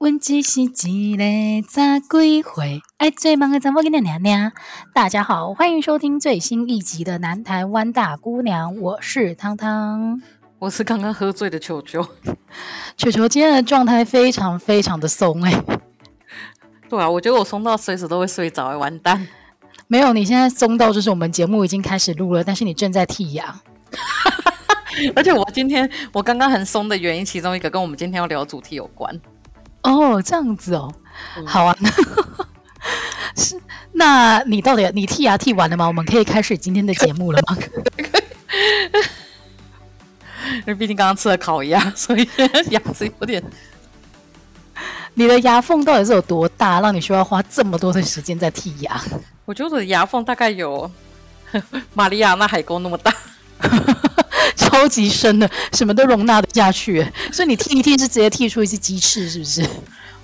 问只是一个咋归回？爱最忙的怎么跟你娘娘？大家好，欢迎收听最新一集的《南台湾大姑娘》，我是汤汤，我是刚刚喝醉的球球。球球今天的状态非常非常的松哎、欸，对啊，我觉得我松到随时都会睡着，完蛋。没有，你现在松到就是我们节目已经开始录了，但是你正在剔牙。而且我今天我刚刚很松的原因，其中一个跟我们今天要聊的主题有关。哦，这样子哦，嗯、好啊。是，那你到底你剔牙剔完了吗？我们可以开始今天的节目了吗？因为毕竟刚刚吃了烤鸭，所以 牙齿有点。你的牙缝到底是有多大，让你需要花这么多的时间在剔牙？我觉得我的牙缝大概有马里亚纳海沟那么大。超级深的，什么都容纳得下去，所以你剃一剃是直接剔出一只鸡翅，是不是？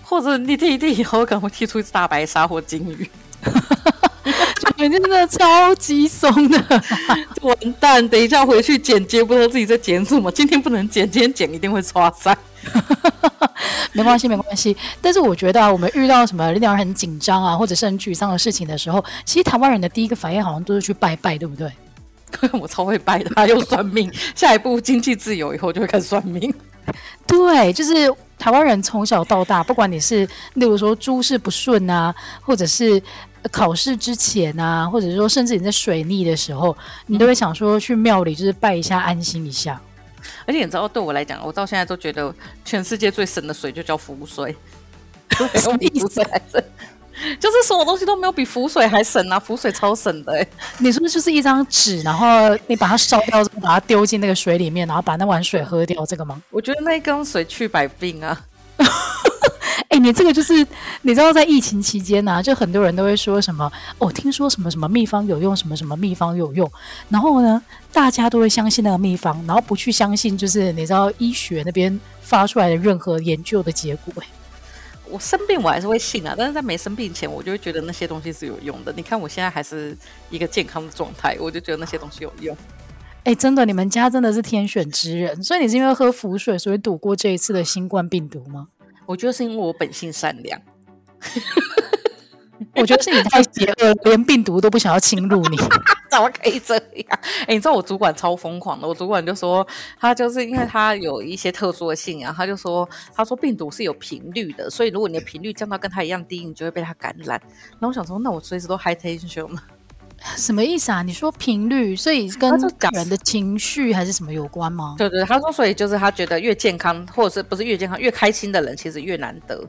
或者你剃一剃以后可能会剔出一只大白鲨或金鱼，就真的超级松的，完蛋！等一下回去剪接，不知道自己在剪什么。今天不能剪，今天剪一定会刷塞。没关系，没关系。但是我觉得啊，我们遇到什么令人很紧张啊，或者是很沮丧的事情的时候，其实台湾人的第一个反应好像都是去拜拜，对不对？我超会拜的，他又算命。下一步经济自由以后就会开始算命。对，就是台湾人从小到大，不管你是例如说诸事不顺啊，或者是考试之前啊，或者说甚至你在水逆的时候，你都会想说去庙里就是拜一下，安心一下。而且你知道，对我来讲，我到现在都觉得全世界最神的水就叫福水。什么意思？就是所有东西都没有比浮水还省啊！浮水超省的哎、欸！你说就是一张纸，然后你把它烧掉把它丢进那个水里面，然后把那碗水喝掉，这个吗？我觉得那一缸水去百病啊！哎、欸，你这个就是你知道，在疫情期间呢、啊，就很多人都会说什么哦，听说什么什么秘方有用，什么什么秘方有用，然后呢，大家都会相信那个秘方，然后不去相信就是你知道医学那边发出来的任何研究的结果、欸。我生病我还是会信啊，但是在没生病前，我就会觉得那些东西是有用的。你看我现在还是一个健康的状态，我就觉得那些东西有用。哎、欸，真的，你们家真的是天选之人，所以你是因为喝符水，所以躲过这一次的新冠病毒吗？我觉得是因为我本性善良。我觉得是你太邪恶，连病毒都不想要侵入你，怎么可以这样？哎、欸，你知道我主管超疯狂的，我主管就说他就是因为他有一些特殊的信仰，他就说他说病毒是有频率的，所以如果你的频率降到跟他一样低，你就会被他感染。然后我想说，那我随时都 high tension 吗？什么意思啊？你说频率，所以跟人的情绪还是什么有关吗？对对，他说，所以就是他觉得越健康，或者是不是越健康越开心的人，其实越难得。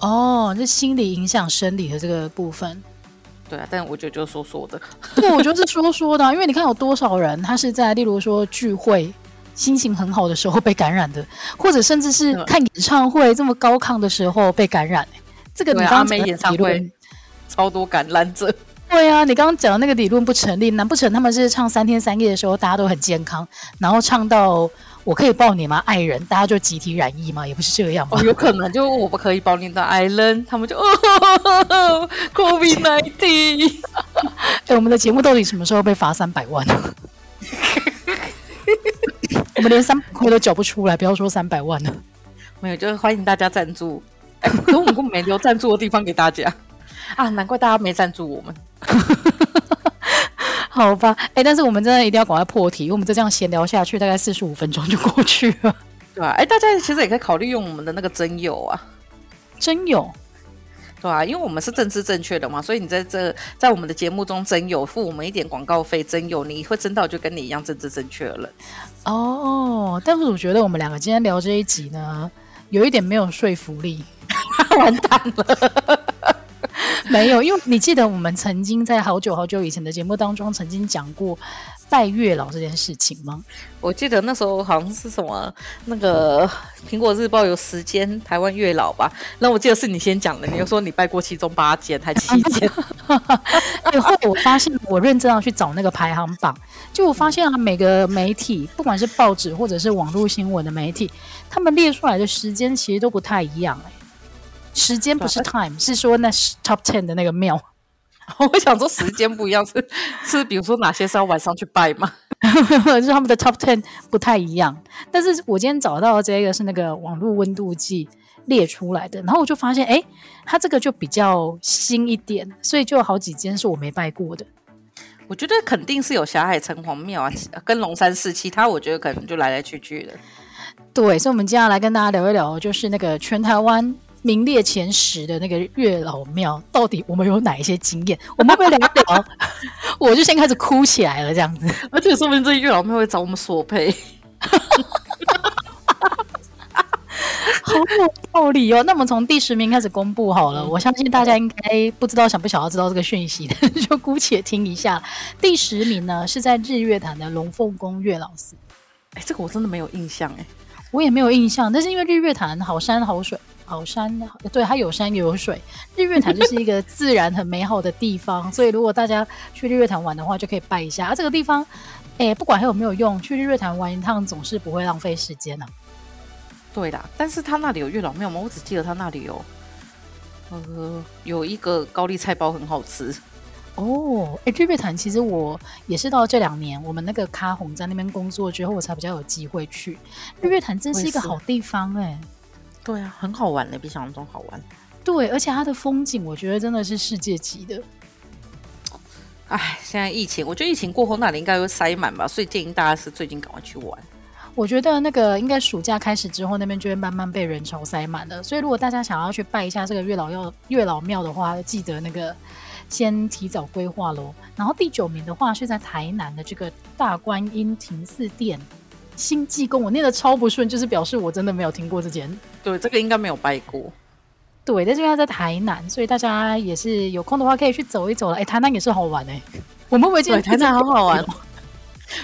哦，这心理影响生理的这个部分，对啊，但我觉得就是说说的，对，我觉得是说说的，因为你看有多少人他是在例如说聚会心情很好的时候被感染的，或者甚至是看演唱会这么高亢的时候被感染。这个你刚刚没演唱会超多感染者，对啊，你刚刚讲的那个理论不成立，难不成他们是唱三天三夜的时候大家都很健康，然后唱到？我可以抱你吗，爱人？大家就集体染疫吗？也不是这样吧。哦，有可能就我不可以抱你的爱人，他们就哦，COVID-19。哎，我们的节目到底什么时候被罚三百万？我们连三百块都缴不出来，不要说三百万了。没有，就是欢迎大家赞助。哎，可我们没留赞助的地方给大家啊，难怪大家没赞助我们。好吧，哎、欸，但是我们真的一定要赶快破题，因为我们再这样闲聊下去，大概四十五分钟就过去了，对吧、啊？哎、欸，大家其实也可以考虑用我们的那个真友啊，真友，对啊，因为我们是政治正确的嘛，所以你在这在我们的节目中真友，付我们一点广告费，真友你会真到就跟你一样政治正确了。哦，但是我觉得我们两个今天聊这一集呢，有一点没有说服力，完蛋了。没有，因为你记得我们曾经在好久好久以前的节目当中曾经讲过拜月老这件事情吗？我记得那时候好像是什么那个苹果日报有十间台湾月老吧，那我记得是你先讲的，你又说你拜过其中八间还七间，然后来我发现我认真要去找那个排行榜，就我发现啊，每个媒体不管是报纸或者是网络新闻的媒体，他们列出来的时间其实都不太一样哎、欸。时间不 是 time，是说那是 top ten 的那个庙。我想说时间不一样，是是比如说哪些是要晚上去拜吗？就是他们的 top ten 不太一样。但是我今天找到这个是那个网络温度计列出来的，然后我就发现，哎，它这个就比较新一点，所以就有好几间是我没拜过的。我觉得肯定是有霞海城隍庙啊，跟龙山寺，其他我觉得可能就来来去去的。对，所以我们接下来跟大家聊一聊，就是那个全台湾名列前十的那个月老庙，到底我们有哪一些经验？我们会聊一聊？我就先开始哭起来了，这样子。而且说不定这月老庙会找我们索赔。好有道理哦！那我们从第十名开始公布好了。嗯、我相信大家应该不知道想不想要知道这个讯息的，就姑且听一下。第十名呢是在日月潭的龙凤宫月老寺。哎，这个我真的没有印象哎，我也没有印象。但是因为日月潭好山好水，好山对，它有山有水。日月潭就是一个自然很美好的地方，所以如果大家去日月潭玩的话，就可以拜一下。啊，这个地方，哎，不管还有没有用，去日月潭玩一趟总是不会浪费时间呢、啊。对啦，但是他那里有月老庙吗？我只记得他那里有，呃，有一个高丽菜包很好吃哦。哎，日月潭其实我也是到这两年，我们那个咖红在那边工作之后，我才比较有机会去日月潭，真是一个好地方哎。对啊，很好玩的，比想象中好玩。对，而且它的风景，我觉得真的是世界级的。哎，现在疫情，我觉得疫情过后那里应该会塞满吧，所以建议大家是最近赶快去玩。我觉得那个应该暑假开始之后，那边就会慢慢被人潮塞满了。所以如果大家想要去拜一下这个月老要月老庙的话，记得那个先提早规划喽。然后第九名的话是在台南的这个大观音亭寺殿星济公，我念的超不顺，就是表示我真的没有听过这间。对，这个应该没有拜过。对，但是因为在台南，所以大家也是有空的话可以去走一走了。哎，台南也是好玩哎，我们会不会台南好好玩？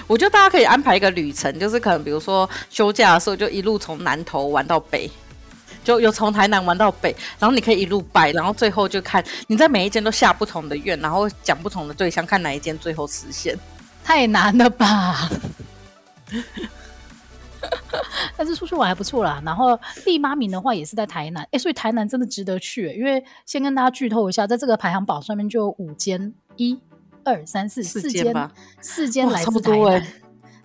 我觉得大家可以安排一个旅程，就是可能比如说休假的时候，就一路从南头玩到北，就有从台南玩到北，然后你可以一路拜，然后最后就看你在每一间都下不同的愿，然后讲不同的对象，看哪一间最后实现。太难了吧？但是出去玩还不错啦。然后第八名的话也是在台南，哎，所以台南真的值得去，因为先跟大家剧透一下，在这个排行榜上面就有五间一。二三四四间，四间来自台南，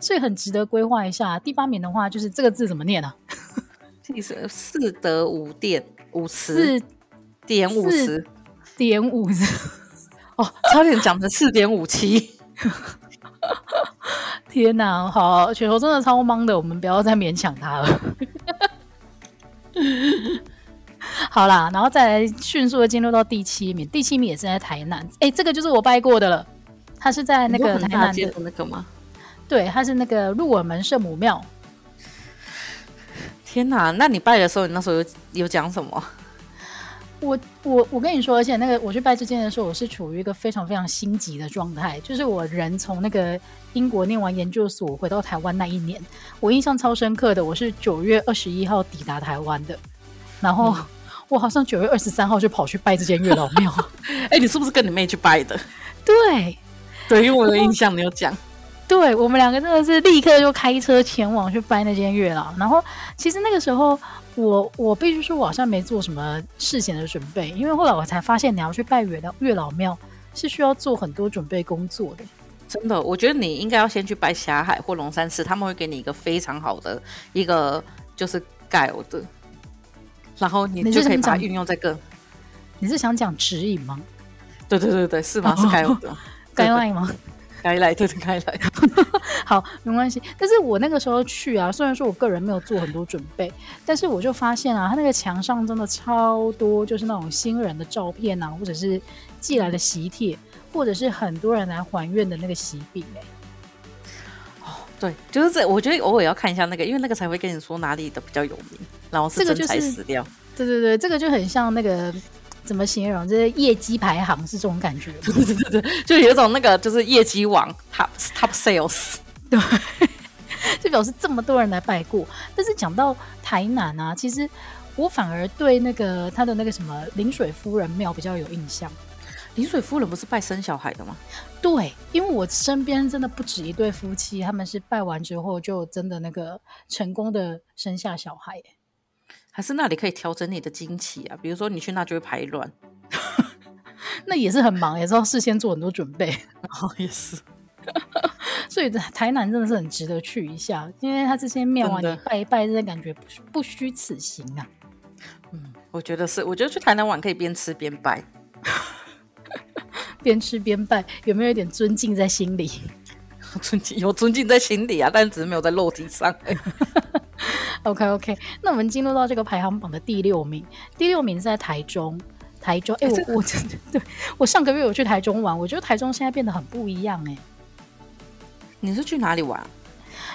所以很值得规划一下。第八名的话，就是这个字怎么念呢？其实四得五点五十，四点五十，点五十。哦，差点讲成四点五七。天哪，好，雪球真的超忙的，我们不要再勉强他了。好啦，然后再来迅速的进入到第七名，第七名也是在台南，哎，这个就是我拜过的了，他是在那个台南的那个吗？对，他是那个鹿耳门圣母庙。天哪，那你拜的时候，你那时候有有讲什么？我我我跟你说，而且那个我去拜这件的时候，我是处于一个非常非常心急的状态，就是我人从那个英国念完研究所回到台湾那一年，我印象超深刻的，我是九月二十一号抵达台湾的，然后。嗯 我好像九月二十三号就跑去拜这间月老庙。哎、欸，你是不是跟你妹去拜的？对，对，因为我有印象，你有讲。对，我们两个真的是立刻就开车前往去拜那间月老。然后，其实那个时候，我我必须说，我好像没做什么事前的准备，因为后来我才发现，你要去拜月老月老庙是需要做很多准备工作的。真的，我觉得你应该要先去拜霞海或龙山寺，他们会给你一个非常好的一个就是盖的。然后你就可以把它运用在个。你是想讲指引吗？对对对对，是吗？是该有的，该来吗？该来对对该来。好，没关系。但是我那个时候去啊，虽然说我个人没有做很多准备，但是我就发现啊，他那个墙上真的超多，就是那种新人的照片啊，或者是寄来的喜帖，或者是很多人来还愿的那个喜饼哎。对，就是这，我觉得偶尔要看一下那个，因为那个才会跟你说哪里的比较有名，然后。这个就是、对对对，这个就很像那个怎么形容？就是业绩排行是这种感觉。对对对对，就有一种那个就是业绩王，top top sales。对，就表示这么多人来拜过。但是讲到台南啊，其实我反而对那个他的那个什么临水夫人庙比较有印象。临水夫人不是拜生小孩的吗？对，因为我身边真的不止一对夫妻，他们是拜完之后就真的那个成功的生下小孩。还是那里可以调整你的经期啊？比如说你去那就会排卵，那也是很忙，也是要事先做很多准备。哦，也是。所以台南真的是很值得去一下，因为它这些庙啊，你拜一拜，真的感觉不不虚此行啊。嗯，我觉得是，我觉得去台南玩可以边吃边拜，边吃边拜，有没有一点尊敬在心里？尊敬 有尊敬在心里啊，但只是没有在肉体上。OK OK，那我们进入到这个排行榜的第六名，第六名是在台中。台中，哎、欸，我我真的 对我上个月有去台中玩，我觉得台中现在变得很不一样哎、欸。你是去哪里玩？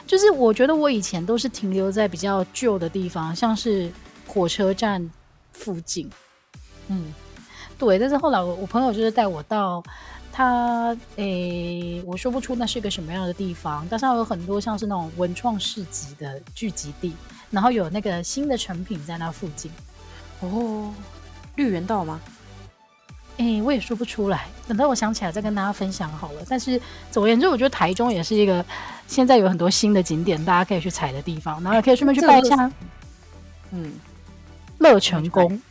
就是我觉得我以前都是停留在比较旧的地方，像是火车站附近。嗯，对。但是后来我我朋友就是带我到他，哎、欸，我说不出那是一个什么样的地方，但是它有很多像是那种文创市集的聚集地，然后有那个新的成品在那附近。哦。绿园道吗？诶、欸，我也说不出来，等到我想起来再跟大家分享好了。但是总而言之，我觉得台中也是一个现在有很多新的景点，大家可以去踩的地方，然后也可以顺便去拜一下。嗯，乐成宫。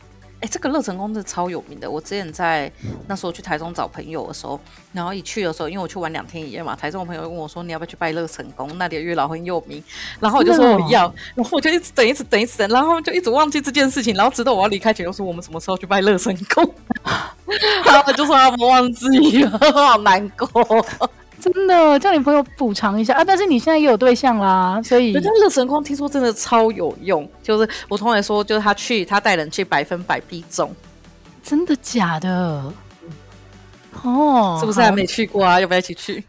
哎、欸，这个乐成宫真的超有名的。我之前在那时候去台中找朋友的时候，然后一去的时候，因为我去玩两天一夜嘛，台中的朋友问我说：“你要不要去拜乐成宫？那里的月老很有名。”然后我就说我要，然后我就一直等，一直等，一直等，然后就一直忘记这件事情，然后直到我要离开前，又说我们什么时候去拜乐成宫？然后就说他们忘记了，好难过。真的叫你朋友补偿一下啊！但是你现在也有对象啦，所以人家乐成宫听说真的超有用，就是我同学说，就是他去他带人去百分百必中，真的假的？哦，是不是还没去过啊？要不要一起去？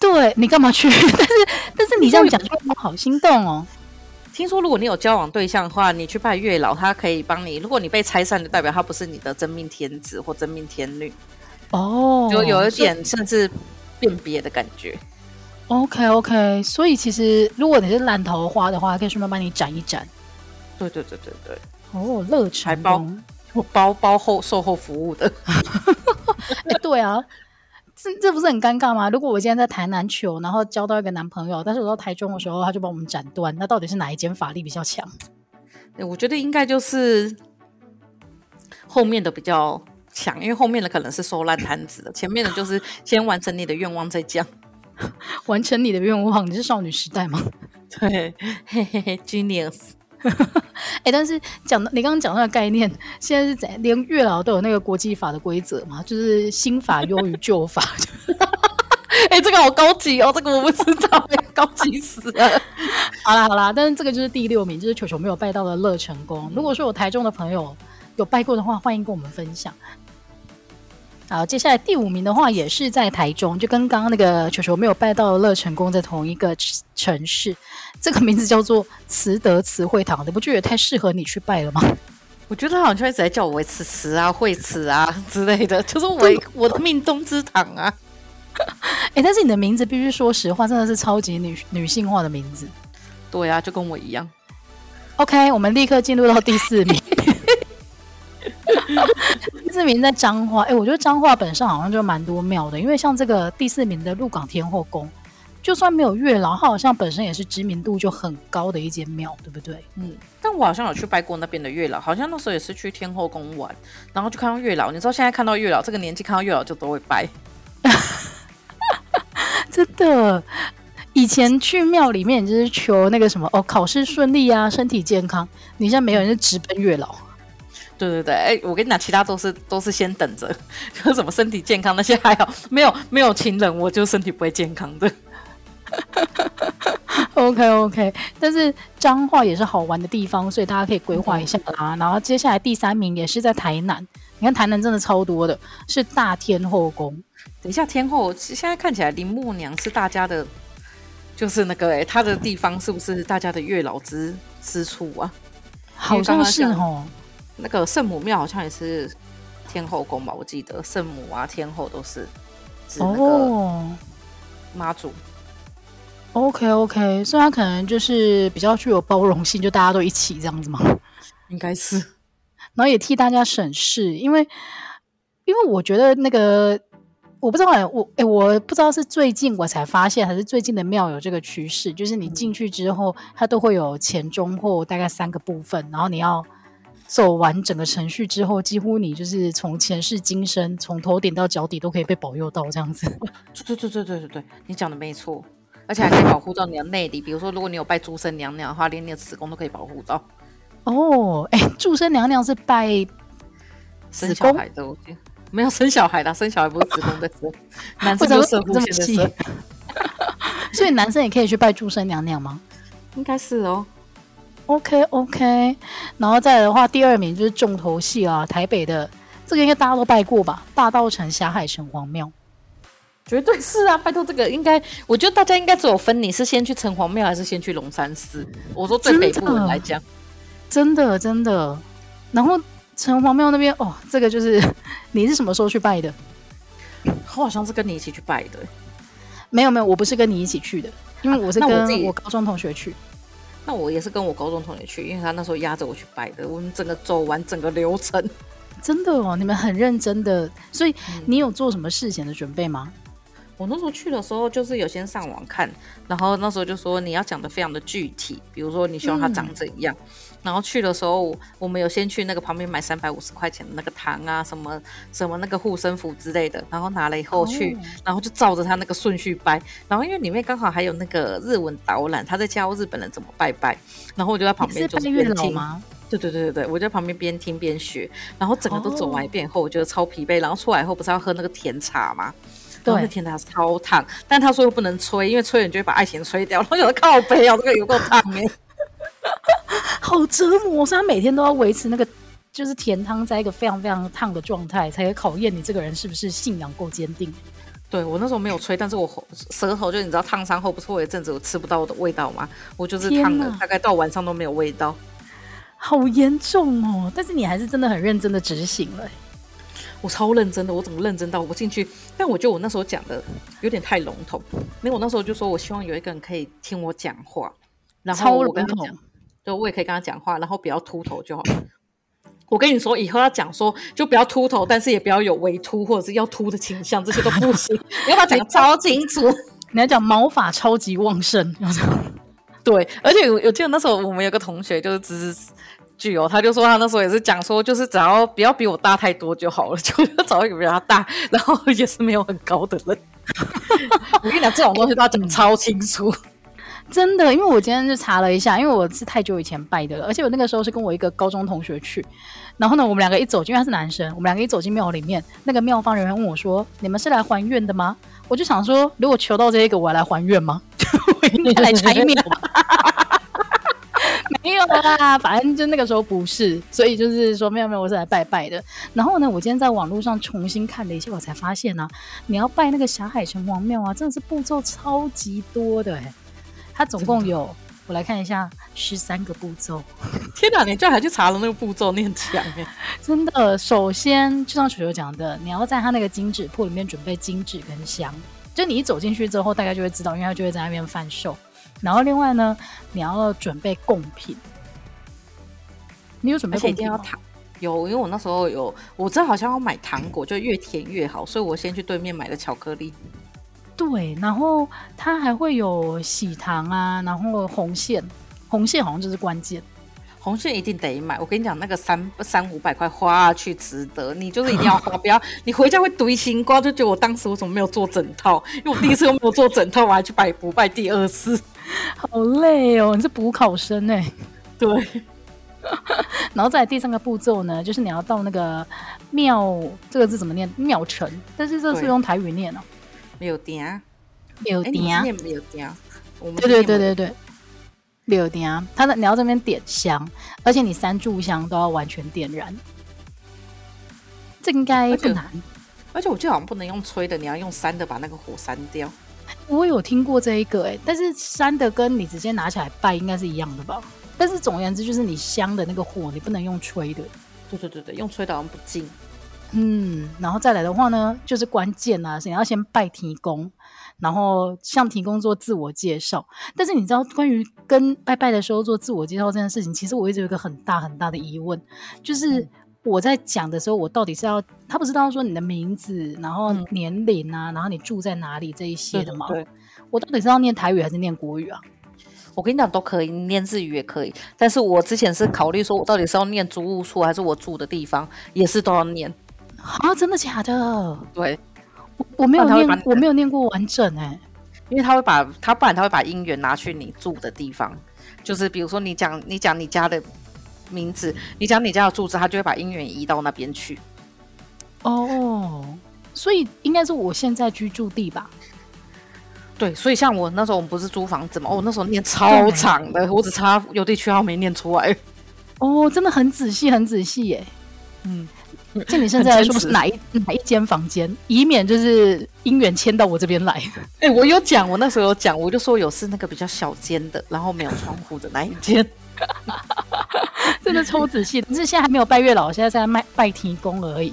对，你干嘛去？但是但是你这样讲就我好心动哦。听说如果你有交往对象的话，你去拜月老，他可以帮你。如果你被拆散，就代表他不是你的真命天子或真命天女哦，就有一点甚至。辨别的感觉，OK OK，所以其实如果你是烂桃花的话，可以顺便帮你斩一斩。对对对对对，哦，乐成还包我包包后售后服务的。欸、对啊，这这不是很尴尬吗？如果我今天在台南求，然后交到一个男朋友，但是我到台中的时候，他就帮我们斩断，那到底是哪一间法力比较强？我觉得应该就是后面的比较。抢，因为后面的可能是收烂摊子的，前面的就是先完成你的愿望再讲。完成你的愿望，你是少女时代吗？对，嘿嘿嘿，Genius。哎、欸，但是讲到你刚刚讲那个概念，现在是怎？连月老都有那个国际法的规则嘛？就是新法优于旧法。哎、欸，这个好高级哦，这个我不知道，高级死了。好啦好啦，但是这个就是第六名，就是球球没有拜到的乐成功。如果说有台中的朋友有拜过的话，欢迎跟我们分享。好，接下来第五名的话也是在台中，就跟刚刚那个球球没有拜到的乐成功在同一个城市，这个名字叫做慈德慈惠堂，你不觉得太适合你去拜了吗？我觉得他好像一直在叫我为慈慈啊、惠慈啊之类的，就是我我的命中之堂啊。哎、欸，但是你的名字必须说实话，真的是超级女女性化的名字。对啊，就跟我一样。OK，我们立刻进入到第四名。第四名在彰化，哎、欸，我觉得彰化本身好像就蛮多庙的，因为像这个第四名的鹿港天后宫，就算没有月老，它好像本身也是知名度就很高的一间庙，对不对？嗯，但我好像有去拜过那边的月老，好像那时候也是去天后宫玩，然后就看到月老。你知道现在看到月老，这个年纪看到月老就都会拜，真的。以前去庙里面就是求那个什么哦，考试顺利啊，身体健康。你现在没有人是直奔月老。对对对，哎、欸，我跟你讲，其他都是都是先等着，就什么身体健康那些还好，没有没有情人，我就身体不会健康的。OK OK，但是彰化也是好玩的地方，所以大家可以规划一下啦。然后接下来第三名也是在台南，你看台南真的超多的，是大天后宫。等一下，天后现在看起来林默娘是大家的，就是那个哎，他的地方是不是大家的月老之之处啊？好像是哦。那个圣母庙好像也是天后宫吧？我记得圣母啊、天后都是指那个妈祖。Oh, OK OK，所以他可能就是比较具有包容性，就大家都一起这样子嘛？应该是，然后也替大家省事，因为因为我觉得那个我不知道，我哎、欸，我不知道是最近我才发现，还是最近的庙有这个趋势，就是你进去之后，它都会有前中后大概三个部分，然后你要。走完整个程序之后，几乎你就是从前世今生，从头顶到脚底都可以被保佑到这样子。对对对对对对，你讲的没错。而且还可以保护到你的内里。比如说，如果你有拜诸生娘娘的话，连你的子宫都可以保护到。哦，哎，注生娘娘是拜生小孩的，我没有生小孩的，生小孩不是子宫的生，男生就生这么细。所以男生也可以去拜注生娘娘吗？应该是哦。OK OK，然后再来的话，第二名就是重头戏啊，台北的这个应该大家都拜过吧？大道城霞海城隍庙，绝对是啊！拜托这个应该，我觉得大家应该只有分你是先去城隍庙还是先去龙山寺。我说对北部人来讲，真的真的。然后城隍庙那边哦，这个就是 你是什么时候去拜的？我好像是跟你一起去拜的。没有没有，我不是跟你一起去的，因为我是跟我高中同学去。那我也是跟我高中同学去，因为他那时候压着我去拜的。我们整个走完整个流程，真的哦，你们很认真的。所以你有做什么事前的准备吗？嗯我那时候去的时候，就是有先上网看，然后那时候就说你要讲的非常的具体，比如说你希望它长怎样。嗯、然后去的时候，我们有先去那个旁边买三百五十块钱的那个糖啊，什么什么那个护身符之类的，然后拿了以后去，哦、然后就照着他那个顺序掰。然后因为里面刚好还有那个日文导览，他在教日本人怎么拜拜。然后我就在旁边就是边听吗？对对对对对，我就在旁边边听边学。然后整个都走完一遍以后，我觉得超疲惫。然后出来以后不是要喝那个甜茶吗？对，天哪，超烫！但他说又不能吹，因为吹你就会把爱情吹掉。然后有的靠背啊，这个有够烫哎，好折磨！所以他每天都要维持那个，就是甜汤在一个非常非常烫的状态，才可以考验你这个人是不是信仰够坚定。对，我那时候没有吹，但是我舌头就你知道烫伤后不是会有一阵子我吃不到的味道吗？我就是烫了，大概到晚上都没有味道，好严重哦！但是你还是真的很认真的执行了。我超认真的，我怎么认真到我进去？但我觉得我那时候讲的有点太笼统，因为我那时候就说我希望有一个人可以听我讲话，然后我跟他讲，对，我也可以跟他讲话，然后不要秃头就好。我跟你说，以后要讲说就不要秃头，但是也不要有微秃或者是要秃的倾向，这些都不行。你要把它讲得超清楚，你要讲毛发超级旺盛，对，而且我记得那时候我们有个同学就是只是。具有，他就说他那时候也是讲说，就是只要不要比我大太多就好了，就要找一个比他大，然后也是没有很高的人。我跟你讲，这种东西都要讲超清楚，真的。因为我今天就查了一下，因为我是太久以前拜的了，而且我那个时候是跟我一个高中同学去，然后呢，我们两个一走进，因为他是男生，我们两个一走进庙里面，那个庙方人员问我说：“你们是来还愿的吗？” 我就想说，如果求到这一个，我要来还愿吗？我应该来拆庙。没有啦，反正就那个时候不是，所以就是说没有没有，我是来拜拜的。然后呢，我今天在网络上重新看了一下，我才发现呢、啊，你要拜那个霞海城隍庙啊，真的是步骤超级多的哎。它总共有，我来看一下，十三个步骤。天哪，你居然还去查了那个步骤，你很强哎！真的，首先就像球球讲的，你要在他那个金纸铺里面准备金纸跟香，就你一走进去之后，大概就会知道，因为他就会在那边贩售。然后另外呢，你要准备贡品。你有准备贡品吗？有，因为我那时候有，我这好像要买糖果，就越甜越好，所以我先去对面买了巧克力。对，然后它还会有喜糖啊，然后红线，红线好像就是关键。红线一定得买，我跟你讲，那个三三五百块花下去值得，你就是一定要花，不要你回家会堆心瓜，就觉得我当时我怎么没有做整套？因为我第一次又没有做整套，我还去拜不拜第二次。好累哦，你是补考生哎。对，然后再来第三个步骤呢，就是你要到那个庙，这个字怎么念？庙城，但是这是用台语念哦。庙埕，庙埕，庙埕。对对对对对，庙埕，他的你要这边点香，而且你三炷香都要完全点燃，这应该不难。而且我记得好像不能用吹的，你要用扇的把那个火扇掉。我有听过这一个哎、欸，但是山的跟你直接拿起来拜应该是一样的吧？但是总而言之，就是你香的那个火，你不能用吹的。对对对对，用吹的好像不敬。嗯，然后再来的话呢，就是关键啊，是你要先拜提供，然后向提供做自我介绍。但是你知道，关于跟拜拜的时候做自我介绍这件事情，其实我一直有一个很大很大的疑问，就是。嗯我在讲的时候，我到底是要他不知道说你的名字，然后年龄啊，嗯、然后你住在哪里这一些的吗？对，我到底是要念台语还是念国语啊？我跟你讲都可以，念日语也可以。但是我之前是考虑说，我到底是要念租屋处还是我住的地方，也是都要念。啊，真的假的？对，我我没有念，我没有念过完整哎、欸。因为他会把他，不然他会把姻缘拿去你住的地方，就是比如说你讲你讲你家的名字，你讲你家的住址，他就会把姻缘移到那边去。哦，所以应该是我现在居住地吧？对，所以像我那时候我们不是租房子嘛，哦，那时候念超长的，我只差邮地区号没念出来。哦，真的很仔细，很仔细耶。嗯。就你现在来说是哪一哪一间房间，以免就是姻缘迁到我这边来。哎、欸，我有讲，我那时候有讲，我就说有是那个比较小间的，然后没有窗户的那一间。真的超仔细，只是现在还没有拜月老，现在在拜拜提公而已。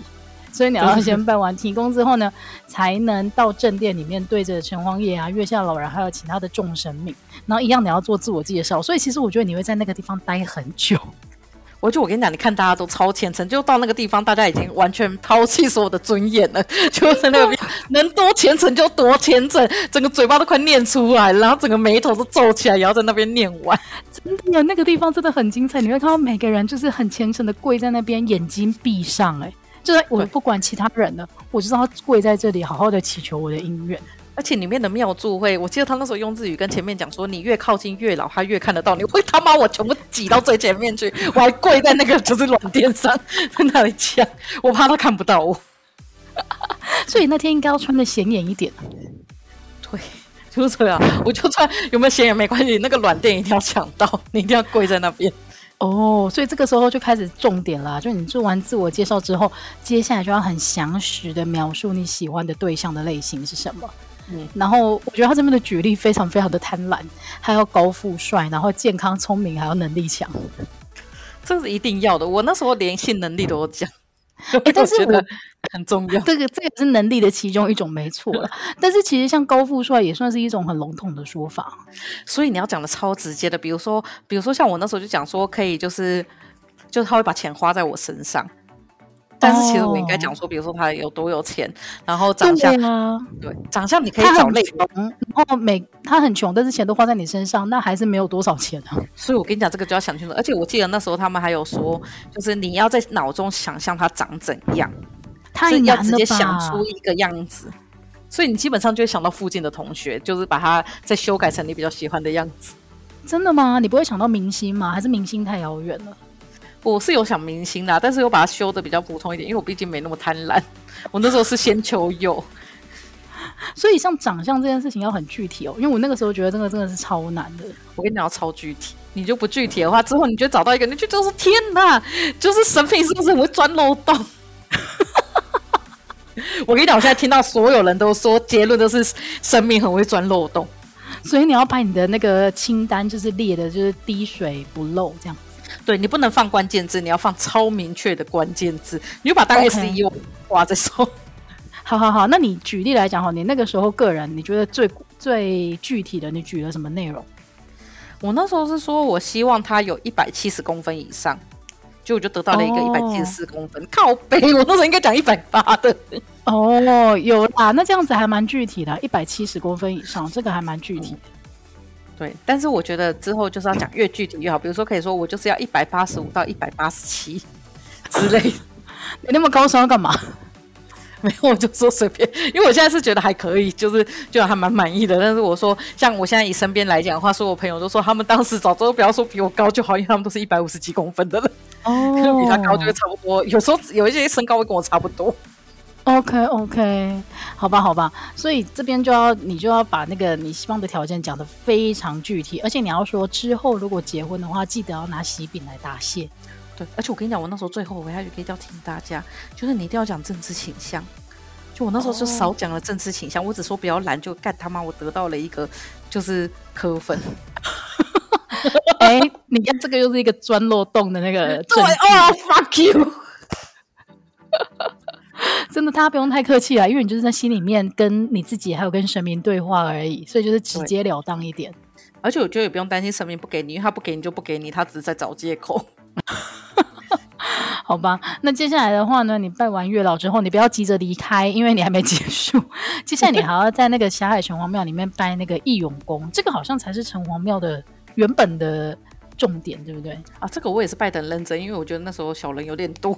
所以你要先拜完提公之后呢，才能到正殿里面对着城隍爷啊、月下老人还有其他的众神明，然后一样你要做自我介绍。所以其实我觉得你会在那个地方待很久。我就我跟你讲，你看大家都超虔诚，就到那个地方，大家已经完全抛弃所有的尊严了，就在那边能多虔诚就多虔诚，整个嘴巴都快念出来，然后整个眉头都皱起来，也要在那边念完。真的，那个地方真的很精彩，你会看到每个人就是很虔诚的跪在那边，眼睛闭上，哎，就是我不管其他人了，我就让他跪在这里，好好的祈求我的姻缘。而且里面的妙助会，我记得他那时候用日语跟前面讲说，你越靠近月老，他越看得到你。会他妈我全部挤到最前面去，我还跪在那个就是软垫上，在那里讲，我怕他看不到我。所以那天应该要穿的显眼一点。对，就是这样。我就穿有没有显眼没关系，那个软垫一定要抢到，你一定要跪在那边。哦，所以这个时候就开始重点啦，就你做完自我介绍之后，接下来就要很详实的描述你喜欢的对象的类型是什么。嗯，然后我觉得他这边的举例非常非常的贪婪，还要高富帅，然后健康聪明，还要能力强，这是一定要的。我那时候连性能力都有讲，欸、但是我觉得很重要。这个这个是能力的其中一种，没错了。但是其实像高富帅也算是一种很笼统的说法，所以你要讲的超直接的，比如说，比如说像我那时候就讲说，可以就是，就是他会把钱花在我身上。但是其实我应该讲说，比如说他有多有钱，然后长相啊，对，长相你可以找类型，然后每他很穷，但是钱都花在你身上，那还是没有多少钱啊。所以我跟你讲，这个就要想清楚。而且我记得那时候他们还有说，就是你要在脑中想象他长怎样，他要直接想出一个样子。所以你基本上就会想到附近的同学，就是把他再修改成你比较喜欢的样子。真的吗？你不会想到明星吗？还是明星太遥远了？我是有想明星的，但是我把它修的比较普通一点，因为我毕竟没那么贪婪。我那时候是先求有，所以像长相这件事情要很具体哦。因为我那个时候觉得这个真的是超难的。我跟你讲要超具体，你就不具体的话，之后你就找到一个，你就就是天哪，就是神明是不是很会钻漏洞？我跟你讲，我现在听到所有人都说结论都是神明很会钻漏洞，所以你要把你的那个清单就是列的，就是滴水不漏这样。对，你不能放关键字，你要放超明确的关键字，你就把大概 SEO 挂在手。好好好，那你举例来讲哈，你那个时候个人你觉得最最具体的，你举了什么内容？我那时候是说我希望他有一百七十公分以上，就我就得到了一个一百七十四公分，哦、靠背，我那时候应该讲一百八的。哦，有啦，那这样子还蛮具体的，一百七十公分以上，这个还蛮具体的。对，但是我觉得之后就是要讲越具体越好。比如说，可以说我就是要一百八十五到一百八十七之类的。你那么高深要干嘛？没有，我就说随便。因为我现在是觉得还可以，就是就还蛮满意的。但是我说，像我现在以身边来讲的话，说我朋友都说他们当时早知道不要说比我高就好，因为他们都是一百五十几公分的了。哦，比他高就会差不多。有时候有一些身高会跟我差不多。OK OK，好吧好吧，所以这边就要你就要把那个你希望的条件讲得非常具体，而且你要说之后如果结婚的话，记得要拿喜饼来答谢。对，而且我跟你讲，我那时候最后我还要提醒大家，就是你一定要讲政治倾向。就我那时候就少讲了政治倾向，oh. 我只说比较懒，就干他妈我得到了一个就是科分。哎、欸，你看这个又是一个钻漏洞的那个 对哦、oh,，fuck you。真的，大家不用太客气啊，因为你就是在心里面跟你自己还有跟神明对话而已，所以就是直截了当一点。而且我觉得也不用担心神明不给你，因为他不给你就不给你，他只是在找借口。好吧，那接下来的话呢，你拜完月老之后，你不要急着离开，因为你还没结束。接下来你还要在那个霞海城隍庙里面拜那个义勇公，这个好像才是城隍庙的原本的重点，对不对？啊，这个我也是拜的很认真，因为我觉得那时候小人有点多。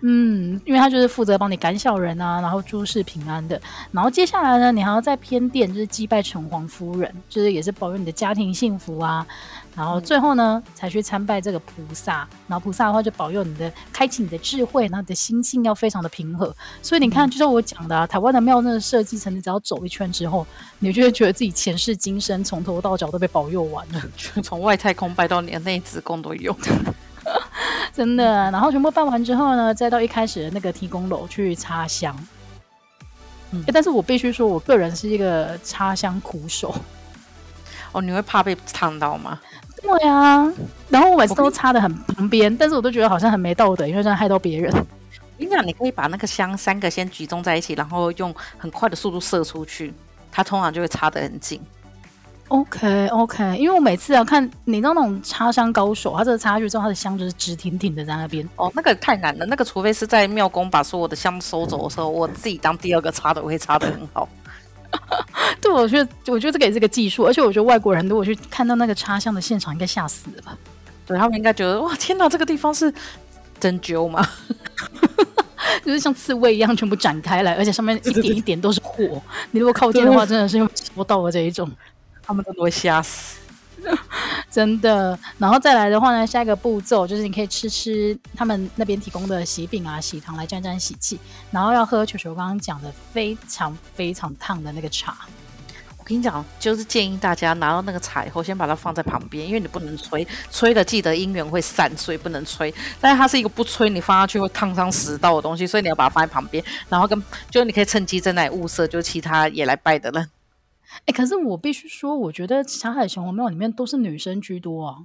嗯，因为他就是负责帮你赶小人啊，然后诸事平安的。然后接下来呢，你还要在偏殿就是祭拜城隍夫人，就是也是保佑你的家庭幸福啊。然后最后呢，嗯、才去参拜这个菩萨。然后菩萨的话就保佑你的，开启你的智慧，然后你的心性要非常的平和。所以你看，就像我讲的、啊，台湾的庙那个设计成，你只要走一圈之后，你就会觉得自己前世今生从头到脚都被保佑完了，从外太空拜到你的内子宫都有。真的，然后全部办完之后呢，再到一开始的那个提供楼去插香。嗯，但是我必须说，我个人是一个插香苦手。哦，你会怕被烫到吗？对啊，然后我每次都插的很旁边，但是我都觉得好像很没道德，因为这样害到别人。我跟你讲，你可以把那个香三个先集中在一起，然后用很快的速度射出去，它通常就会插得很紧。OK OK，因为我每次要看你知道那种插香高手，他这个插下去之后，他的香就是直挺挺的在那边。哦，那个太难了，那个除非是在庙公把所有的香收走的时候，我自己当第二个插的，我会插的很好。对，我觉得我觉得这个也是个技术，而且我觉得外国人如果去看到那个插香的现场，应该吓死了吧？对，他们应该觉得哇，天哪，这个地方是针灸吗？就是像刺猬一样全部展开来，而且上面一点一点都是火。你如果靠近的话，真的是用戳到的这一种。他们都会吓死，真的。然后再来的话呢，下一个步骤就是你可以吃吃他们那边提供的喜饼啊、喜糖来沾沾喜气。然后要喝球球刚刚讲的非常非常烫的那个茶。我跟你讲，就是建议大家拿到那个茶以后，先把它放在旁边，因为你不能吹，吹了记得姻缘会散，所以不能吹。但是它是一个不吹你放下去会烫伤食道的东西，所以你要把它放在旁边。然后跟就你可以趁机在那里物色，就其他也来拜的人。哎、欸，可是我必须说，我觉得霞海城隍庙里面都是女生居多啊。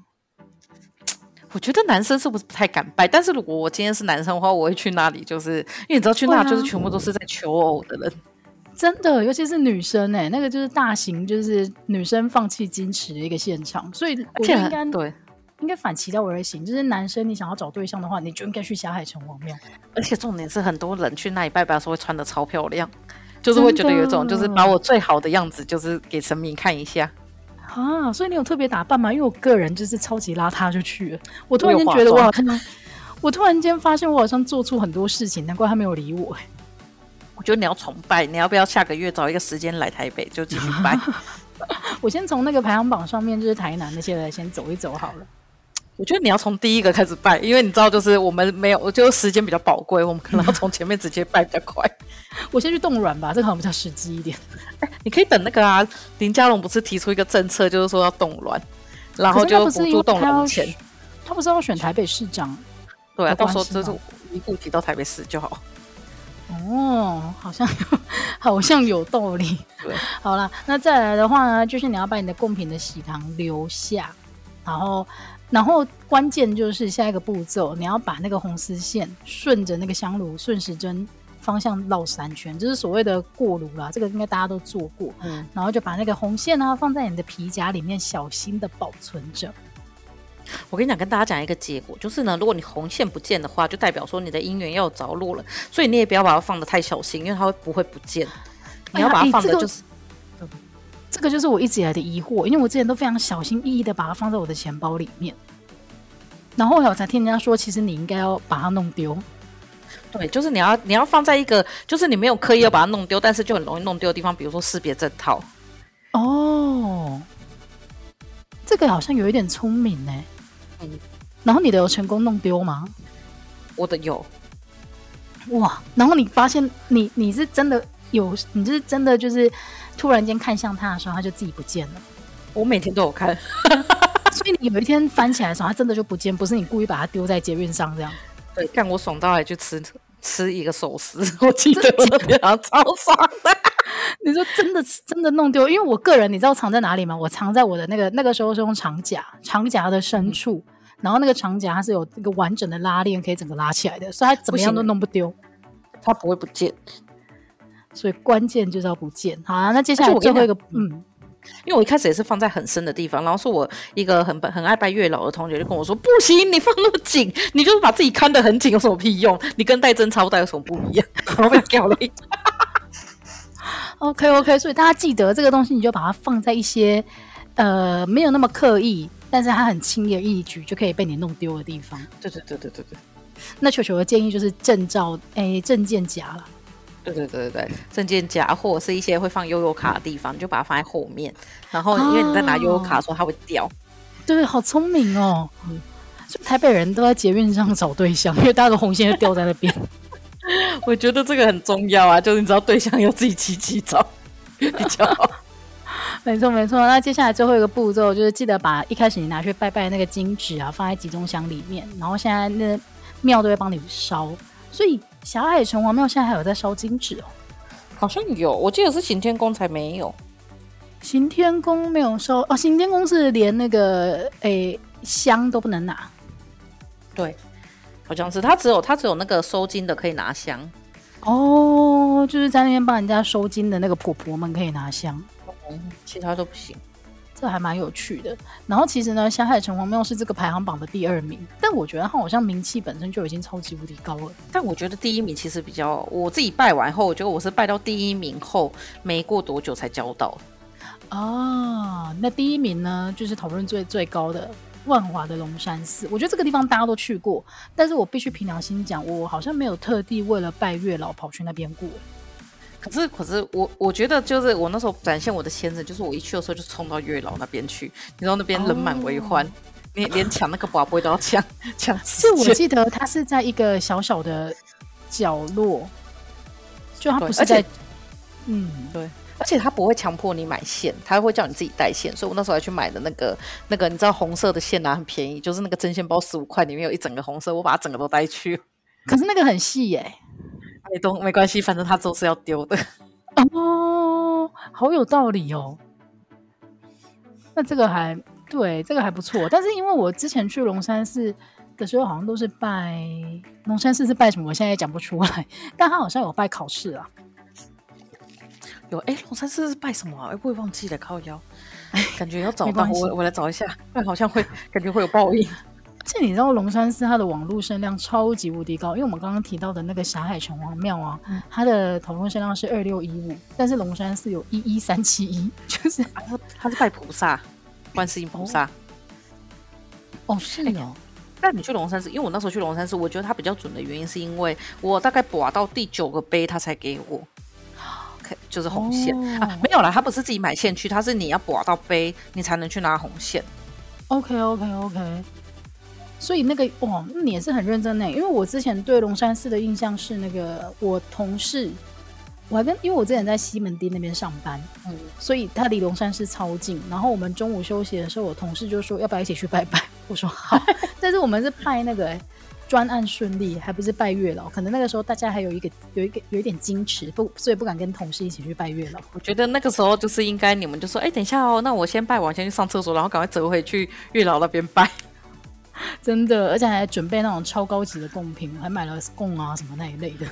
我觉得男生是不是不太敢拜？但是如果我今天是男生的话，我会去那里，就是因为你知道去那就是全部都是在求偶的人，啊、真的，尤其是女生哎、欸，那个就是大型就是女生放弃矜持的一个现场，所以我觉得应该对，应该反其道而行，就是男生你想要找对象的话，你就应该去霞海城隍庙，而且重点是很多人去那里拜拜的时候会穿的超漂亮。就是会觉得有一种，就是把我最好的样子，就是给神明看一下啊。所以你有特别打扮吗？因为我个人就是超级邋遢就去了。我突然间觉得我好像，我突然间发现我好像做出很多事情，难怪他没有理我。我觉得你要崇拜，你要不要下个月找一个时间来台北就继续拜？我先从那个排行榜上面，就是台南那些来先走一走好了。我觉得你要从第一个开始拜，因为你知道，就是我们没有，我就时间比较宝贵，我们可能要从前面直接拜比较快。我先去冻卵吧，这个好像比较实际一点。哎，你可以等那个啊，林佳龙不是提出一个政策，就是说要冻卵，然后就补助冻卵钱。他不是要选台北市长？对啊，到时候就是一步提到台北市就好。哦，好像 好像有道理。对，好了，那再来的话呢，就是你要把你的贡品的喜糖留下，然后。然后关键就是下一个步骤，你要把那个红丝线顺着那个香炉顺时针方向绕三圈，就是所谓的过炉啦。这个应该大家都做过。嗯，然后就把那个红线呢放在你的皮夹里面，小心的保存着。我跟你讲，跟大家讲一个结果，就是呢，如果你红线不见的话，就代表说你的姻缘要有着落了。所以你也不要把它放的太小心，因为它会不会不见？你要把它放的就是。这个就是我一直以来的疑惑，因为我之前都非常小心翼翼的把它放在我的钱包里面，然后后来我才听人家说，其实你应该要把它弄丢。对，就是你要你要放在一个，就是你没有刻意要把它弄丢，但是就很容易弄丢的地方，比如说识别证套。哦，这个好像有一点聪明呢。嗯，然后你的有成功弄丢吗？我的有。哇，然后你发现你你是真的有，你是真的就是。突然间看向他的时候，他就自己不见了。我每天都有看，所以你有一天翻起来的时候，他真的就不见，不是你故意把它丢在捷运上这样。对，看我爽到来就吃吃一个寿司，我记得我那天超爽的。你说真的真的弄丢？因为我个人你知道藏在哪里吗？我藏在我的那个那个时候是用长夹，长夹的深处，嗯、然后那个长夹它是有一个完整的拉链可以整个拉起来的，所以它怎么样都弄不丢，它不会不见。所以关键就是要不见。好啊，那接下来最后一个，嗯，因为我一开始也是放在很深的地方，然后是我一个很很爱拜月老的同学就跟我说：“不行，你放那么紧，你就是把自己看得很紧，有什么屁用？你跟戴贞操带有什么不一样？” 然后被掉了一。OK OK，所以大家记得这个东西，你就把它放在一些呃没有那么刻意，但是它很轻而易举就可以被你弄丢的地方。对对对对对对。那球球的建议就是证照，哎，证件夹了。对对对对对，证件夹或者是一些会放悠悠卡的地方，你就把它放在后面。然后因为你在拿悠悠卡的时候，它会掉。对，好聪明哦。嗯，就台北人都在捷运上找对象，因为大家的红线就掉在那边。我觉得这个很重要啊，就是你知道对象要自己骑骑找 比较好。没错没错，那接下来最后一个步骤就是记得把一开始你拿去拜拜那个金纸啊放在集中箱里面，然后现在那庙都会帮你烧，所以霞海城隍庙现在还有在烧金纸哦，好像有，我记得是行天宫才没有，行天宫没有烧哦，行天宫是连那个诶香都不能拿，对，好像是他只有他只有那个收金的可以拿香，哦，就是在那边帮人家收金的那个婆婆们可以拿香。其他都不行，这还蛮有趣的。然后其实呢，香海城隍庙是这个排行榜的第二名，但我觉得它好像名气本身就已经超级无敌高了。但我觉得第一名其实比较，我自己拜完后，我觉得我是拜到第一名后没过多久才交到。啊，那第一名呢，就是讨论最最高的万华的龙山寺。我觉得这个地方大家都去过，但是我必须凭良心讲，我好像没有特地为了拜月老跑去那边过。可是，可是我我觉得就是我那时候展现我的先生，就是我一去的时候就冲到月老那边去，你知道那边人满为患，连连抢那个宝贝都要抢抢。是我记得他是在一个小小的角落，就他不是在，嗯，对，而且他不会强迫你买线，他会叫你自己带线，所以我那时候还去买的那个那个你知道红色的线啊，很便宜，就是那个针线包十五块，里面有一整个红色，我把它整个都带去。可是那个很细耶、欸。没都没关系，反正他都是要丢的。哦，好有道理哦。那这个还对，这个还不错。但是因为我之前去龙山寺的时候，好像都是拜龙山寺是拜什么，我现在也讲不出来。但他好像有拜考试啊。有哎，龙山寺是拜什么啊？哎，我也忘记了，靠腰。哎，感觉要找到我，我来找一下。但，好像会感觉会有报应。而且你知道龙山寺它的网络声量超级无敌高，因为我们刚刚提到的那个霞海城隍庙啊，嗯、它的讨论声量是二六一五，但是龙山寺有一一三七一，就是它它是拜菩萨，观世音菩萨。哦，是哦。但、欸、你去龙山寺，因为我那时候去龙山寺，我觉得它比较准的原因是因为我大概拔到第九个杯，他才给我，就是红线、哦、啊，没有啦，他不是自己买线去，他是你要拔到杯，你才能去拿红线。OK OK OK。所以那个哇，那你也是很认真呢。因为我之前对龙山寺的印象是那个我同事，我还跟因为我之前在西门町那边上班，嗯，所以他离龙山寺超近。然后我们中午休息的时候，我同事就说要不要一起去拜拜？我说好。但是我们是拜那个专案顺利，还不是拜月老。可能那个时候大家还有一个有一个有一点矜持，不，所以不敢跟同事一起去拜月老。我觉得那个时候就是应该你们就说，哎，等一下哦，那我先拜完，先去上厕所，然后赶快折回去月老那边拜。真的，而且还准备那种超高级的贡品，还买了贡啊什么那一类的。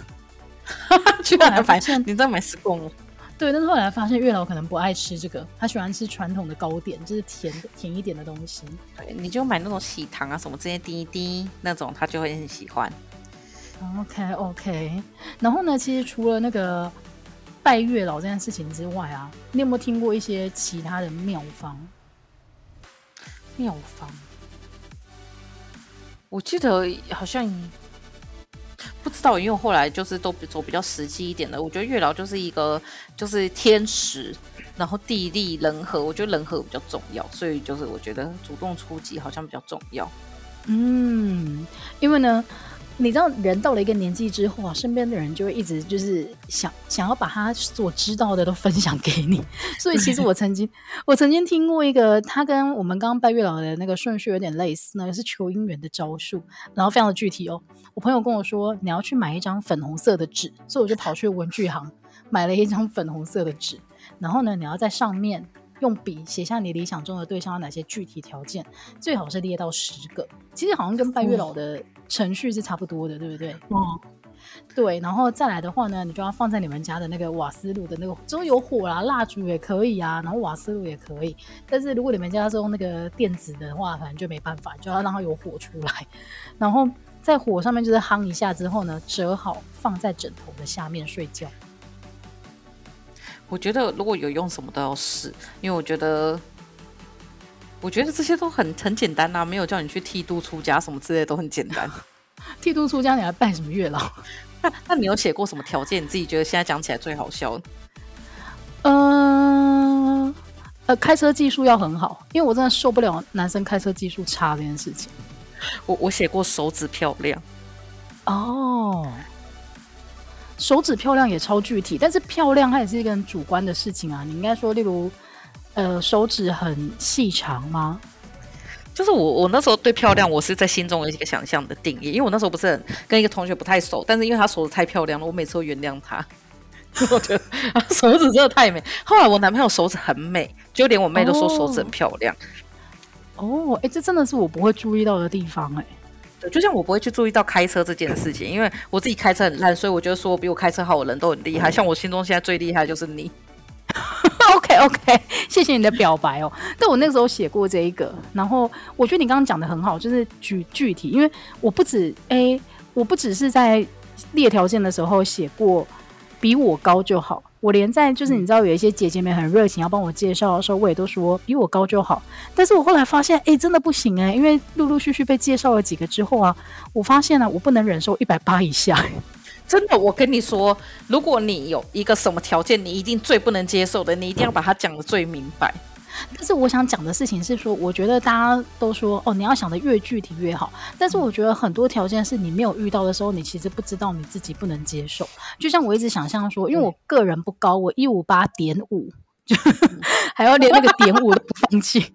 居然还发现 你在买贡？对，但是后来发现月老可能不爱吃这个，他喜欢吃传统的糕点，就是甜甜一点的东西。对，你就买那种喜糖啊什么这些滴滴那种，他就会很喜欢。OK OK，然后呢，其实除了那个拜月老这件事情之外啊，你有没有听过一些其他的妙方？妙方。我记得好像不知道，因为我后来就是都走比较实际一点的。我觉得月老就是一个就是天时，然后地利人和，我觉得人和比较重要，所以就是我觉得主动出击好像比较重要。嗯，因为呢。你知道，人到了一个年纪之后啊，身边的人就会一直就是想想要把他所知道的都分享给你。所以，其实我曾经 我曾经听过一个，他跟我们刚刚拜月老的那个顺序有点类似呢，也是求姻缘的招数，然后非常的具体哦。我朋友跟我说，你要去买一张粉红色的纸，所以我就跑去文具行买了一张粉红色的纸，然后呢，你要在上面用笔写下你理想中的对象有哪些具体条件，最好是列到十个。其实好像跟拜月老的。程序是差不多的，对不对？哦、嗯，对，然后再来的话呢，你就要放在你们家的那个瓦斯炉的那个，就有火啦，蜡烛也可以啊，然后瓦斯炉也可以。但是如果你们家是用那个电子的话，反正就没办法，就要让它有火出来。然后在火上面就是夯一下之后呢，折好放在枕头的下面睡觉。我觉得如果有用什么都要试，因为我觉得。我觉得这些都很很简单呐、啊，没有叫你去剃度出家什么之类的，都很简单。剃度出家，你还拜什么月老？那那你有写过什么条件？你自己觉得现在讲起来最好笑的？嗯、呃，呃，开车技术要很好，因为我真的受不了男生开车技术差这件事情。我我写过手指漂亮。哦，手指漂亮也超具体，但是漂亮它也是一个很主观的事情啊。你应该说，例如，呃，手指很细长吗？就是我，我那时候对漂亮，我是在心中有一个想象的定义，因为我那时候不是很跟一个同学不太熟，但是因为他手指太漂亮了，我每次都原谅他。我觉得手指真的太美。后来我男朋友手指很美，就连我妹都说手指很漂亮。哦，哎、欸，这真的是我不会注意到的地方、欸，哎。就像我不会去注意到开车这件事情，因为我自己开车很烂，所以我觉得说比我开车好的人都很厉害。像我心中现在最厉害的就是你。OK OK，谢谢你的表白哦。但我那时候写过这一个，然后我觉得你刚刚讲的很好，就是具具体，因为我不止哎，我不只是在列条件的时候写过比我高就好，我连在就是你知道有一些姐姐们很热情要帮我介绍的时候，我也都说比我高就好。但是我后来发现，哎，真的不行哎，因为陆陆续续被介绍了几个之后啊，我发现呢、啊，我不能忍受一百八以下。真的，我跟你说，如果你有一个什么条件，你一定最不能接受的，你一定要把它讲的最明白。但是我想讲的事情是说，我觉得大家都说哦，你要想的越具体越好。但是我觉得很多条件是你没有遇到的时候，你其实不知道你自己不能接受。就像我一直想象说，因为我个人不高，我一五八点五，就还要连那个点五都不放弃。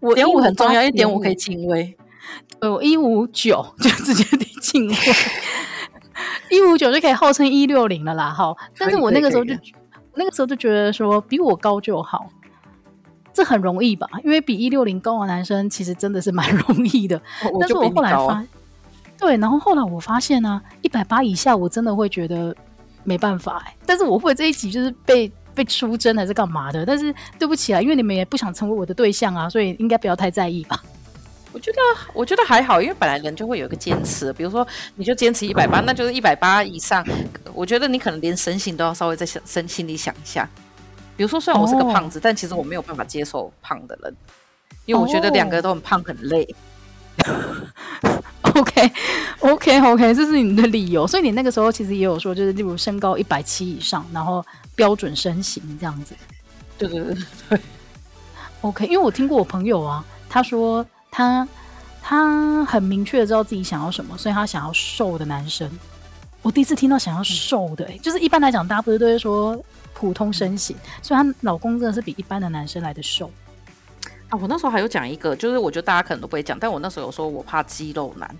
我点五很重要，一点五可以进位。我一五九就直接得进位。一五九就可以号称一六零了啦，好，但是我那个时候就那个时候就觉得说比我高就好，这很容易吧？因为比一六零高的男生其实真的是蛮容易的。我但是我后来发，对，然后后来我发现呢、啊，一百八以下我真的会觉得没办法哎、欸。但是我会这一集就是被被出征还是干嘛的？但是对不起啊，因为你们也不想成为我的对象啊，所以应该不要太在意吧。我觉得，我觉得还好，因为本来人就会有一个坚持，比如说，你就坚持一百八，那就是一百八以上。我觉得你可能连身形都要稍微在想，身心里想一下。比如说，虽然我是个胖子，哦、但其实我没有办法接受胖的人，因为我觉得两个都很胖很累。哦、OK，OK，OK，、okay, okay, okay, 这是你的理由。所以你那个时候其实也有说，就是例如身高一百七以上，然后标准身形这样子。对对对对。OK，因为我听过我朋友啊，他说。他他很明确的知道自己想要什么，所以他想要瘦的男生。我第一次听到想要瘦的、欸，就是一般来讲，大家不是都会说普通身形，所以她老公真的是比一般的男生来的瘦啊。我那时候还有讲一个，就是我觉得大家可能都不会讲，但我那时候有说我怕肌肉男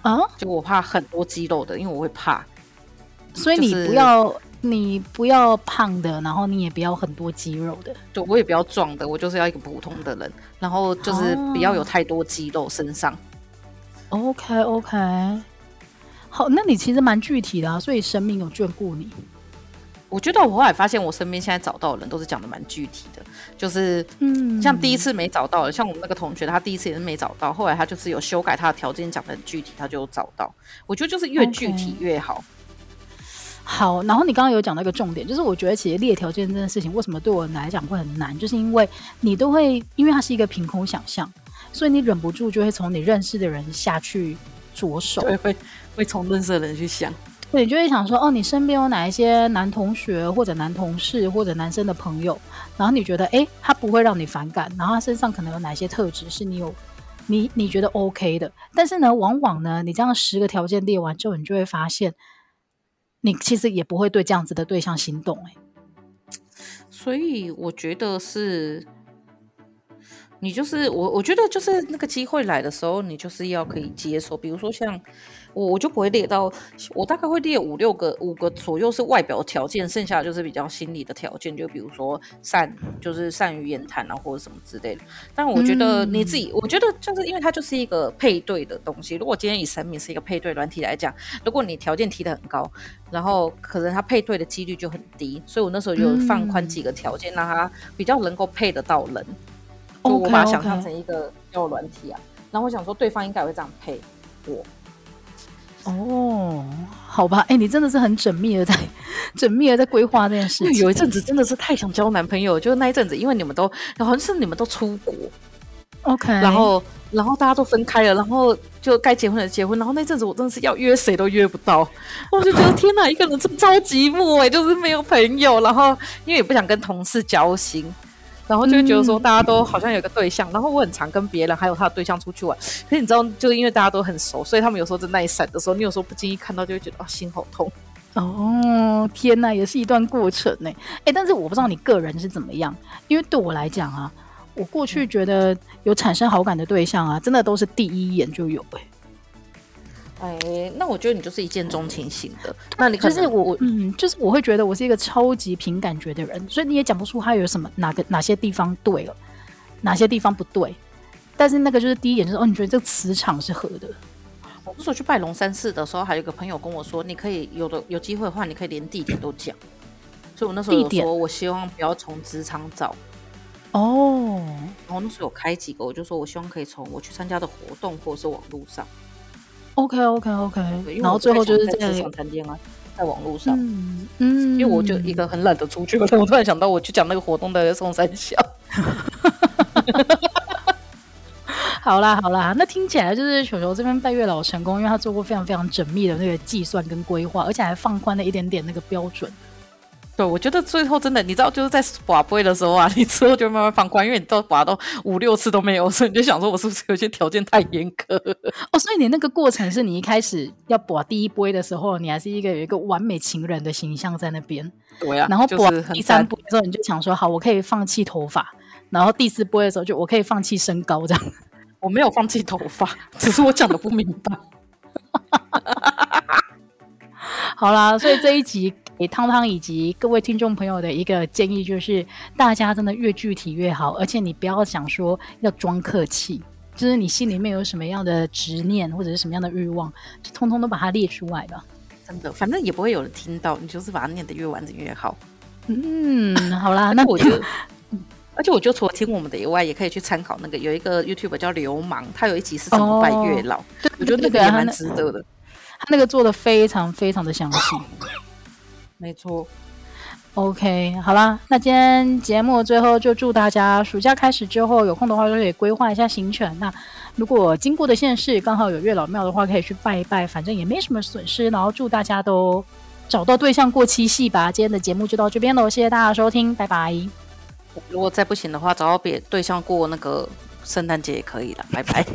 啊，就我怕很多肌肉的，因为我会怕，所以你不要。你不要胖的，然后你也不要很多肌肉的，就我也不要壮的，我就是要一个普通的人，然后就是不要有太多肌肉身上。啊、OK OK，好，那你其实蛮具体的啊，所以神明有眷顾你。我觉得我后来发现，我身边现在找到的人都是讲的蛮具体的，就是嗯，像第一次没找到的，像我们那个同学，他第一次也是没找到，后来他就是有修改他的条件，讲的很具体，他就找到。我觉得就是越具体越好。Okay. 好，然后你刚刚有讲到一个重点，就是我觉得其实列条件这件事情为什么对我来讲会很难，就是因为你都会，因为它是一个凭空想象，所以你忍不住就会从你认识的人下去着手，对，会会从认识的人去想，你就会想说，哦，你身边有哪一些男同学或者男同事或者男生的朋友，然后你觉得，哎，他不会让你反感，然后他身上可能有哪些特质是你有，你你觉得 OK 的，但是呢，往往呢，你这样十个条件列完之后，你就会发现。你其实也不会对这样子的对象心动哎，所以我觉得是，你就是我，我觉得就是那个机会来的时候，你就是要可以接受，比如说像。我我就不会列到，我大概会列五六个，五个左右是外表条件，剩下就是比较心理的条件，就比如说善，就是善于言谈啊，或者什么之类的。但我觉得你自己，嗯、我觉得就是因为它就是一个配对的东西。如果今天以神明是一个配对软体来讲，如果你条件提的很高，然后可能它配对的几率就很低。所以我那时候就放宽几个条件，让它比较能够配得到人。就我把它想象成一个交友软体啊，然后我想说对方应该会这样配我。哦，好吧，哎、欸，你真的是很缜密的在 缜密的在规划这件事情。有一阵子真的是太想交男朋友，就是那一阵子，因为你们都好像是你们都出国，OK，然后然后大家都分开了，然后就该结婚的结婚，然后那阵子我真的是要约谁都约不到，我就觉得天哪，一个人真超寂寞哎，就是没有朋友，然后因为也不想跟同事交心。然后就觉得说大家都好像有个对象，嗯、然后我很常跟别人还有他的对象出去玩。可是你知道，就是因为大家都很熟，所以他们有时候在那一闪的时候，你有时候不经意看到，就会觉得啊，心好痛。哦，天哪，也是一段过程呢。哎，但是我不知道你个人是怎么样，因为对我来讲啊，我过去觉得有产生好感的对象啊，真的都是第一眼就有哎。哎，那我觉得你就是一见钟情型的。那你可就是我，嗯，就是我会觉得我是一个超级凭感觉的人，所以你也讲不出他有什么哪个哪些地方对了，哪些地方不对。但是那个就是第一眼就是哦，你觉得这个磁场是合的。我那时候去拜龙山寺的时候，还有一个朋友跟我说，你可以有的有机会的话，你可以连地点都讲。所以我那时候有说，我希望不要从职场找。哦，然后那时候有开几个，我就说我希望可以从我去参加的活动或者是网络上。OK OK OK，然后最后就是在职场谈恋爱，在网络上，嗯，嗯，因为我就一个很懒得出去，我突然想到我去讲那个活动的宋三小。好啦好啦，那听起来就是球球这边拜月老成功，因为他做过非常非常缜密的那个计算跟规划，而且还放宽了一点点那个标准。对，我觉得最后真的，你知道，就是在拔杯的时候啊，你之后就慢慢放宽，因为你都拔到五六次都没有，所以你就想说，我是不是有些条件太严苛？哦，所以你那个过程是你一开始要拔第一杯的时候，你还是一个有一个完美情人的形象在那边。对呀、啊。然后拔第三波的时候，你就想说，好，我可以放弃头发。然后第四波的时候，就我可以放弃身高这样。我没有放弃头发，只是我讲的不明白。好啦，所以这一集。给汤汤以及各位听众朋友的一个建议就是，大家真的越具体越好，而且你不要想说要装客气，就是你心里面有什么样的执念或者是什么样的欲望，就通通都把它列出来吧。真的，反正也不会有人听到，你就是把它念得越完整越好。嗯，好啦，那我就，而且我就除了听我们的以外，也可以去参考那个有一个 YouTube 叫流氓，他有一集是怎么拜月老，哦、我觉得那个也蛮值得的，他那个做的非常非常的详细。没错，OK，好啦，那今天节目最后就祝大家暑假开始之后有空的话就可以规划一下行程。那如果经过的县市刚好有月老庙的话，可以去拜一拜，反正也没什么损失。然后祝大家都找到对象过七夕吧。今天的节目就到这边喽，谢谢大家收听，拜拜。如果再不行的话，找到别对象过那个圣诞节也可以了，拜拜。